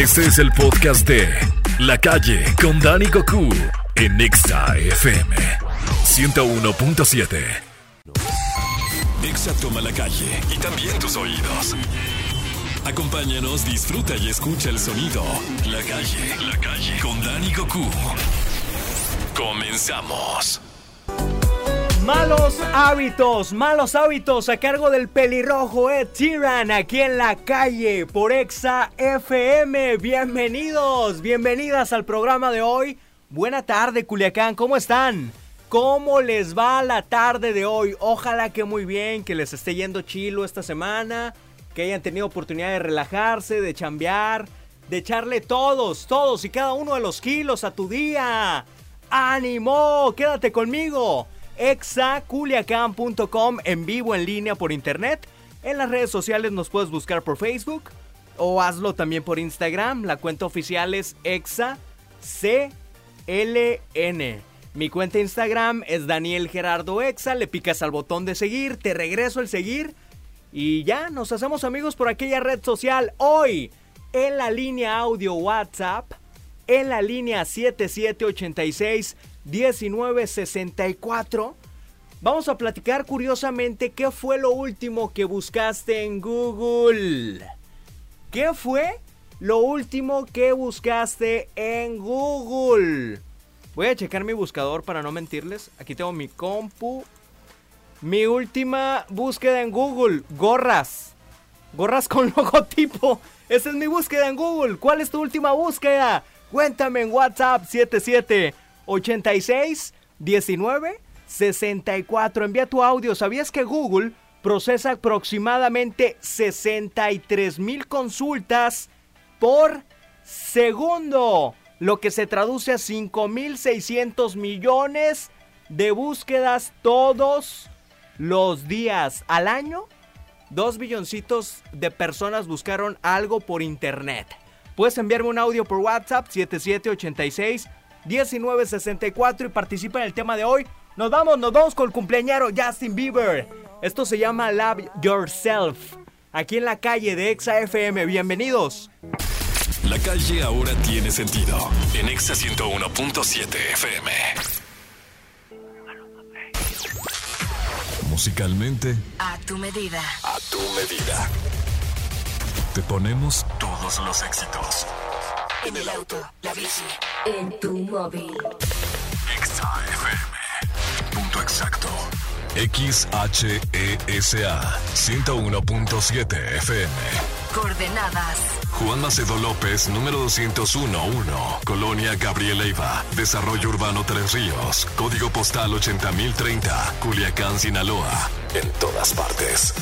Este es el podcast de La Calle con Dani Goku en Nexa FM 101.7. Nexa toma la calle y también tus oídos. Acompáñanos, disfruta y escucha el sonido. La calle, la calle con Dani Goku. Comenzamos. Malos hábitos, malos hábitos a cargo del pelirrojo Ed Sheeran aquí en la calle por Exa FM. Bienvenidos, bienvenidas al programa de hoy. Buena tarde, Culiacán, ¿cómo están? ¿Cómo les va la tarde de hoy? Ojalá que muy bien, que les esté yendo chilo esta semana, que hayan tenido oportunidad de relajarse, de chambear, de echarle todos, todos y cada uno de los kilos a tu día. ¡Ánimo! Quédate conmigo exaculiacan.com en vivo en línea por internet. En las redes sociales nos puedes buscar por Facebook o hazlo también por Instagram. La cuenta oficial es exacln. Mi cuenta Instagram es Daniel Gerardo Exa. Le picas al botón de seguir, te regreso el seguir y ya nos hacemos amigos por aquella red social. Hoy en la línea audio WhatsApp, en la línea 7786 1964. Vamos a platicar curiosamente qué fue lo último que buscaste en Google. ¿Qué fue lo último que buscaste en Google? Voy a checar mi buscador para no mentirles. Aquí tengo mi compu. Mi última búsqueda en Google, gorras. Gorras con logotipo. Esa es mi búsqueda en Google. ¿Cuál es tu última búsqueda? Cuéntame en WhatsApp 77 86 19 64. Envía tu audio. ¿Sabías que Google procesa aproximadamente 63 mil consultas por segundo? Lo que se traduce a 5.600 millones de búsquedas todos los días. Al año, 2 billoncitos de personas buscaron algo por internet. Puedes enviarme un audio por WhatsApp 7786 1964 y participa en el tema de hoy. Nos vamos, nos vamos con el cumpleañero Justin Bieber. Esto se llama Love Yourself. Aquí en la calle de Exa FM. Bienvenidos. La calle ahora tiene sentido. En Exa 101.7 FM. Musicalmente. A tu medida. A tu medida. Te ponemos todos los éxitos. En el auto, la bici, en tu móvil. XAFM. Punto exacto. XHESA 101.7 FM. Coordenadas. Juan Macedo López, número 201-1, Colonia Gabriel Leiva, Desarrollo Urbano Tres Ríos, Código Postal 80030, Culiacán, Sinaloa. En todas partes.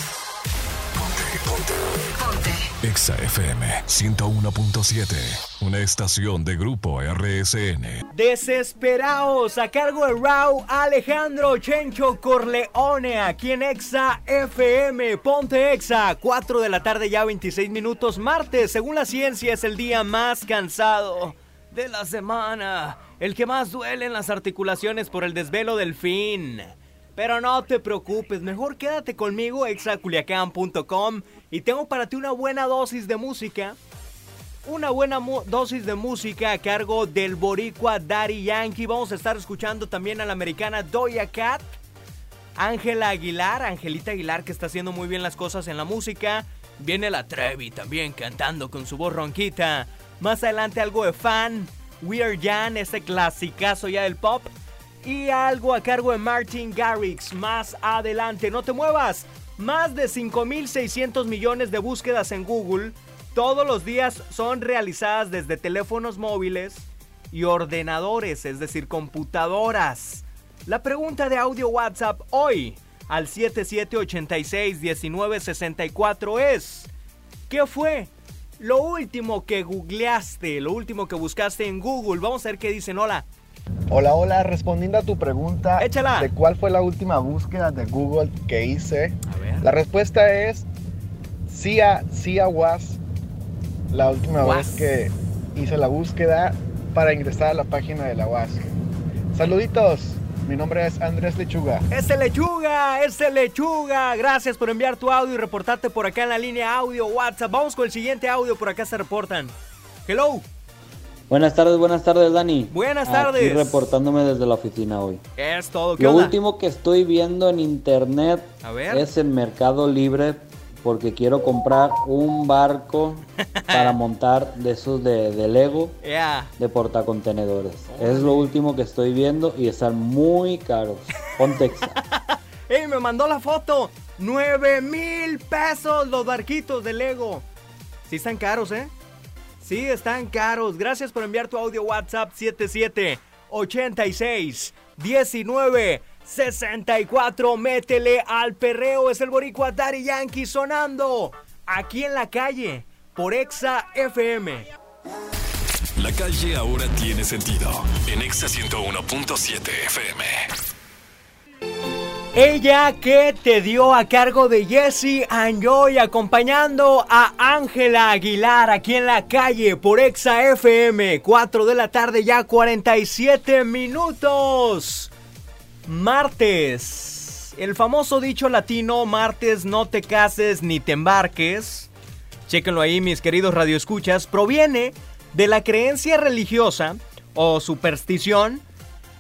Ponte, ponte. Exa FM 101.7, una estación de Grupo RSN. Desesperados a cargo de Rau Alejandro Chencho Corleone aquí en Exa FM. Ponte Exa, 4 de la tarde ya 26 minutos. Martes, según la ciencia, es el día más cansado de la semana. El que más duele en las articulaciones por el desvelo del fin. Pero no te preocupes, mejor quédate conmigo, exaculiacán.com y tengo para ti una buena dosis de música. Una buena dosis de música a cargo del boricua Daddy Yankee. Vamos a estar escuchando también a la americana Doya Cat. Ángela Aguilar, Angelita Aguilar que está haciendo muy bien las cosas en la música. Viene la Trevi también cantando con su voz ronquita. Más adelante algo de fan. We Are Jan, ese clasicazo ya del pop y algo a cargo de Martin Garrix. Más adelante, no te muevas. Más de 5.600 millones de búsquedas en Google todos los días son realizadas desde teléfonos móviles y ordenadores, es decir, computadoras. La pregunta de audio WhatsApp hoy al 7786-1964 es, ¿qué fue lo último que googleaste, lo último que buscaste en Google? Vamos a ver qué dicen. Hola. Hola, hola, respondiendo a tu pregunta Échala. de cuál fue la última búsqueda de Google que hice, A ver. la respuesta es Cia, Cia Was, la última Was. vez que hice la búsqueda para ingresar a la página de la UAS. Saluditos, mi nombre es Andrés Lechuga. Ese lechuga, ese lechuga. Gracias por enviar tu audio y reportarte por acá en la línea audio WhatsApp. Vamos con el siguiente audio, por acá se reportan. Hello. Buenas tardes, buenas tardes, Dani. Buenas Aquí tardes. reportándome desde la oficina hoy. Es todo. ¿Qué Lo onda? último que estoy viendo en internet A ver. es en Mercado Libre porque quiero comprar un barco para montar de esos de, de Lego de portacontenedores. Es lo último que estoy viendo y están muy caros. Pontexa. ¡Ey, me mandó la foto! ¡Nueve mil pesos los barquitos de Lego! Sí están caros, ¿eh? Sí, están caros. Gracias por enviar tu audio WhatsApp 77 86 19 64. Métele al perreo. Es el boricua Yankee sonando aquí en la calle por Exa FM. La calle ahora tiene sentido. En Exa 101.7 FM. Ella que te dio a cargo de Jesse Anjoy acompañando a Ángela Aguilar aquí en la calle por Exa FM. 4 de la tarde ya 47 minutos. Martes. El famoso dicho latino martes no te cases ni te embarques. Chéquenlo ahí mis queridos radioescuchas. Proviene de la creencia religiosa o superstición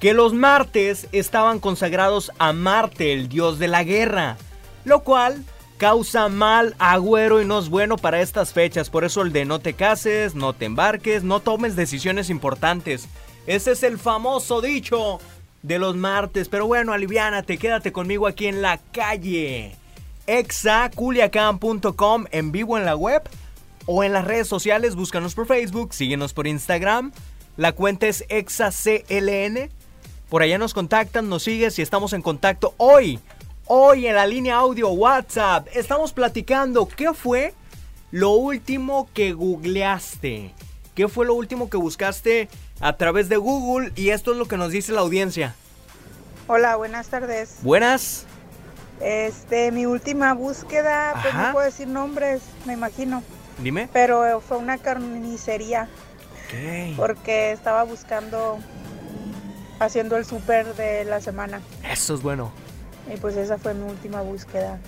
que los martes estaban consagrados a Marte, el dios de la guerra, lo cual causa mal agüero y no es bueno para estas fechas. Por eso el de no te cases, no te embarques, no tomes decisiones importantes. Ese es el famoso dicho de los martes. Pero bueno, aliviánate, quédate conmigo aquí en la calle. exaculiacan.com en vivo en la web o en las redes sociales. Búscanos por Facebook, síguenos por Instagram. La cuenta es exacln. Por allá nos contactan, nos sigues y estamos en contacto hoy. Hoy en la línea audio WhatsApp estamos platicando qué fue lo último que googleaste. ¿Qué fue lo último que buscaste a través de Google? Y esto es lo que nos dice la audiencia. Hola, buenas tardes. Buenas. Este, mi última búsqueda, pues no puedo decir nombres, me imagino, Dime. pero fue una carnicería Ok. porque estaba buscando haciendo el súper de la semana Eso es bueno. y pues esa fue mi última búsqueda.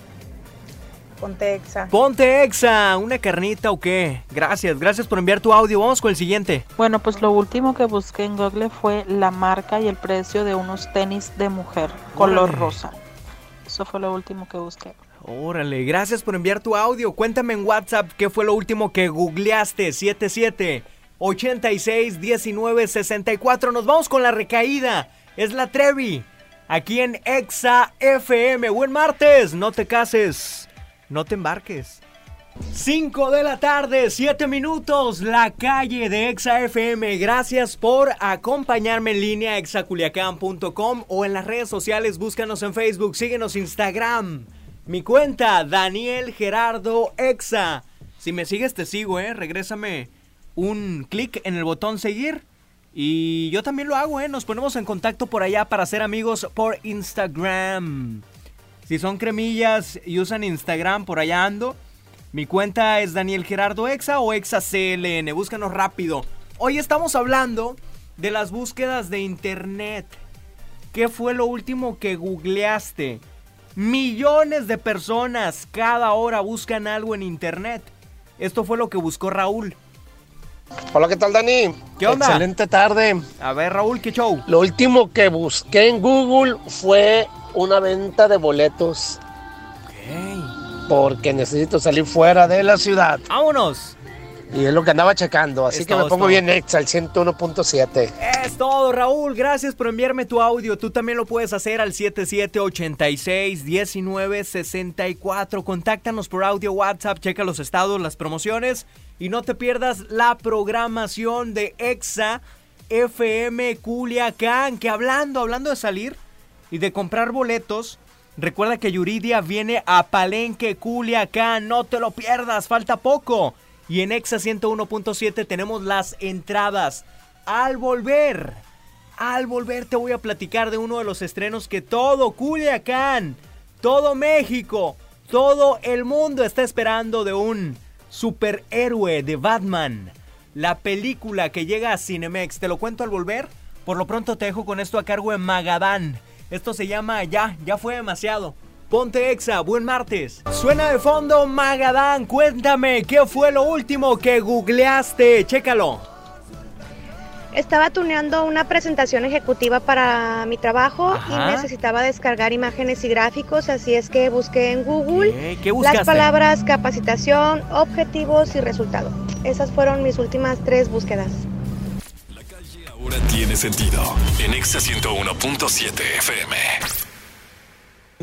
Ponte exa. Ponte Exa, una carnita o qué. Gracias, gracias por enviar tu audio. Vamos con el siguiente. Bueno, pues lo último que busqué en Google fue la marca y el precio de unos tenis de mujer, color Órale. rosa. Eso fue lo último que busqué. Órale, gracias por enviar tu audio. Cuéntame en WhatsApp qué fue lo último que googleaste. 77 86 19 64. Nos vamos con la recaída. Es la Trevi. Aquí en Exa FM. Buen martes. No te cases. No te embarques. 5 de la tarde, 7 minutos, la calle de Exa FM. Gracias por acompañarme en línea exaculiacan.com o en las redes sociales. Búscanos en Facebook, síguenos Instagram. Mi cuenta, Daniel Gerardo Exa. Si me sigues, te sigo, ¿eh? Regrésame un clic en el botón seguir. Y yo también lo hago, ¿eh? Nos ponemos en contacto por allá para ser amigos por Instagram. Si son cremillas y usan Instagram, por allá ando. Mi cuenta es Daniel Gerardo Exa o Exa CLN. Búscanos rápido. Hoy estamos hablando de las búsquedas de internet. ¿Qué fue lo último que googleaste? Millones de personas cada hora buscan algo en internet. Esto fue lo que buscó Raúl. Hola, ¿qué tal, Dani? ¿Qué onda? Excelente tarde. A ver, Raúl, ¿qué show? Lo último que busqué en Google fue una venta de boletos porque necesito salir fuera de la ciudad. ¡Vámonos! Y es lo que andaba checando, así Es que todo, me pongo bien exa, el 101.7. Es todo, Raúl. Gracias por enviarme tu audio. Tú también lo puedes hacer al 7786-1964. Contáctanos por audio WhatsApp, checa los estados, las promociones y no te pierdas la programación de EXA FM Culiacán. Que hablando, hablando de salir y de comprar boletos, recuerda que Yuridia viene a Palenque Culiacán. No te lo pierdas, falta poco. Y en Exa 101.7 tenemos las entradas. Al volver, al volver te voy a platicar de uno de los estrenos que todo Culiacán, todo México, todo el mundo está esperando de un superhéroe de Batman. La película que llega a Cinemex. Te lo cuento al volver. Por lo pronto te dejo con esto a cargo de Magadán. Esto se llama Ya, ya fue demasiado. Ponte Exa, buen martes. Suena de fondo Magadán, cuéntame, ¿qué fue lo último que googleaste? Chécalo. Estaba tuneando una presentación ejecutiva para mi trabajo Ajá. y necesitaba descargar imágenes y gráficos, así es que busqué en Google ¿Qué? ¿Qué buscaste? las palabras capacitación, objetivos y resultado. Esas fueron mis últimas tres búsquedas. Ahora tiene sentido. En Exa 101.7 FM.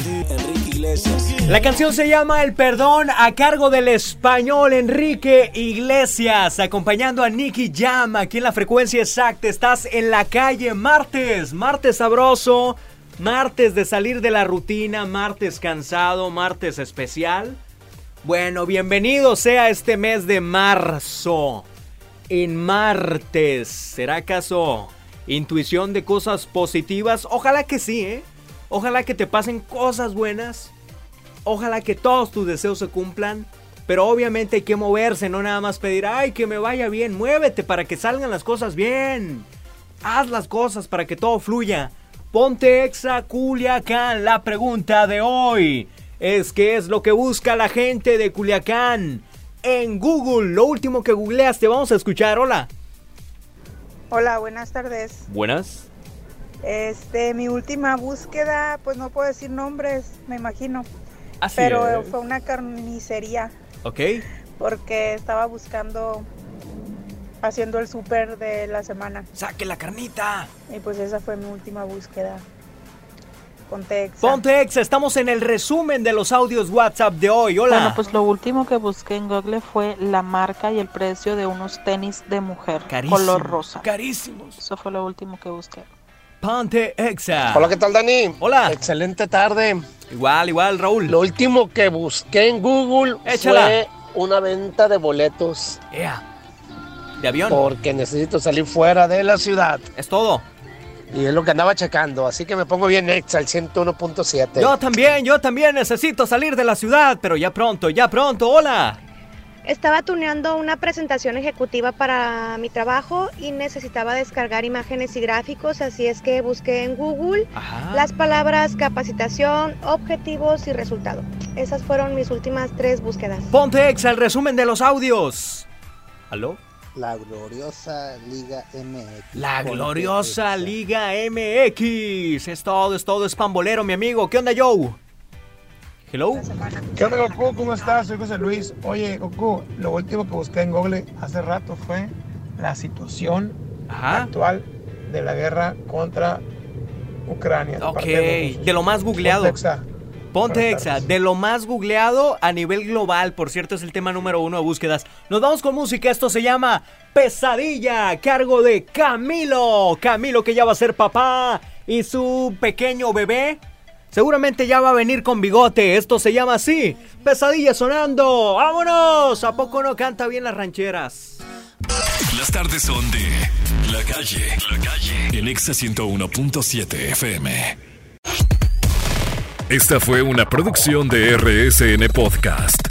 Enrique Iglesias. La canción se llama El Perdón a cargo del español Enrique Iglesias, acompañando a Nicky Jam aquí en la frecuencia exacta. Estás en la calle martes, martes sabroso, martes de salir de la rutina, martes cansado, martes especial. Bueno, bienvenido sea este mes de marzo. En martes, ¿será acaso intuición de cosas positivas? Ojalá que sí, ¿eh? Ojalá que te pasen cosas buenas. Ojalá que todos tus deseos se cumplan. Pero obviamente hay que moverse, no nada más pedir, ay, que me vaya bien. Muévete para que salgan las cosas bien. Haz las cosas para que todo fluya. Ponte exa Culiacán. La pregunta de hoy es qué es lo que busca la gente de Culiacán en Google. Lo último que googleaste. Vamos a escuchar. Hola. Hola, buenas tardes. Buenas. Este, mi última búsqueda, pues no puedo decir nombres, me imagino. Así pero es. fue una carnicería Ok. porque estaba buscando haciendo el súper de la semana Saque la carnita. y pues esa fue mi última búsqueda. Ponte Exa. Ponte exa. Estamos en el resumen de los audios WhatsApp de hoy. Hola. Bueno, pues lo último que busqué en Google fue la marca y el precio de unos tenis de mujer Carísimos. color rosa. Carísimos. Eso fue lo último que busqué. Ponte exa. Hola, ¿qué tal, Dani? Hola. Excelente tarde. Igual, igual, Raúl. Lo último que busqué en Google Échala. fue una venta de boletos Ea. De avión. porque necesito salir fuera de la ciudad. Es todo. Y es lo que andaba checando, así que me pongo bien exa, el 101.7. Yo también, yo también necesito salir de la ciudad, pero ya pronto, ya pronto. Hola. Estaba tuneando una presentación ejecutiva para mi trabajo y necesitaba descargar imágenes y gráficos, así es que busqué en Google Ajá. las palabras capacitación, objetivos y resultado. Esas fueron mis últimas tres búsquedas. Ponte exa, el resumen de los audios. ¿Aló? La gloriosa Liga MX. La gloriosa. Liga MX. Es todo, es todo, es pambolero, mi amigo. ¿Qué onda, Joe? Hello. ¿Qué onda, Goku? ¿Cómo estás? Soy José Luis. Oye, Goku, lo último que busqué en Google hace rato fue la situación Ajá. actual de la guerra contra Ucrania. Ok, de Rusia. de lo más googleado. Ponte Exa. Ponte Buenas Exa, tardes. de lo más googleado a nivel global, por cierto es el tema número uno de búsquedas. Nos vamos con música, esto se llama Pesadilla, cargo de Camilo. Camilo que ya va a ser papá y su pequeño bebé. Seguramente ya va a venir con bigote, esto se llama así, Pesadilla sonando, vámonos, ¿a poco no canta bien las rancheras? Las tardes son de La Calle. La Calle. En Exa 101.7 FM. Esta fue una producción de RSN Podcast.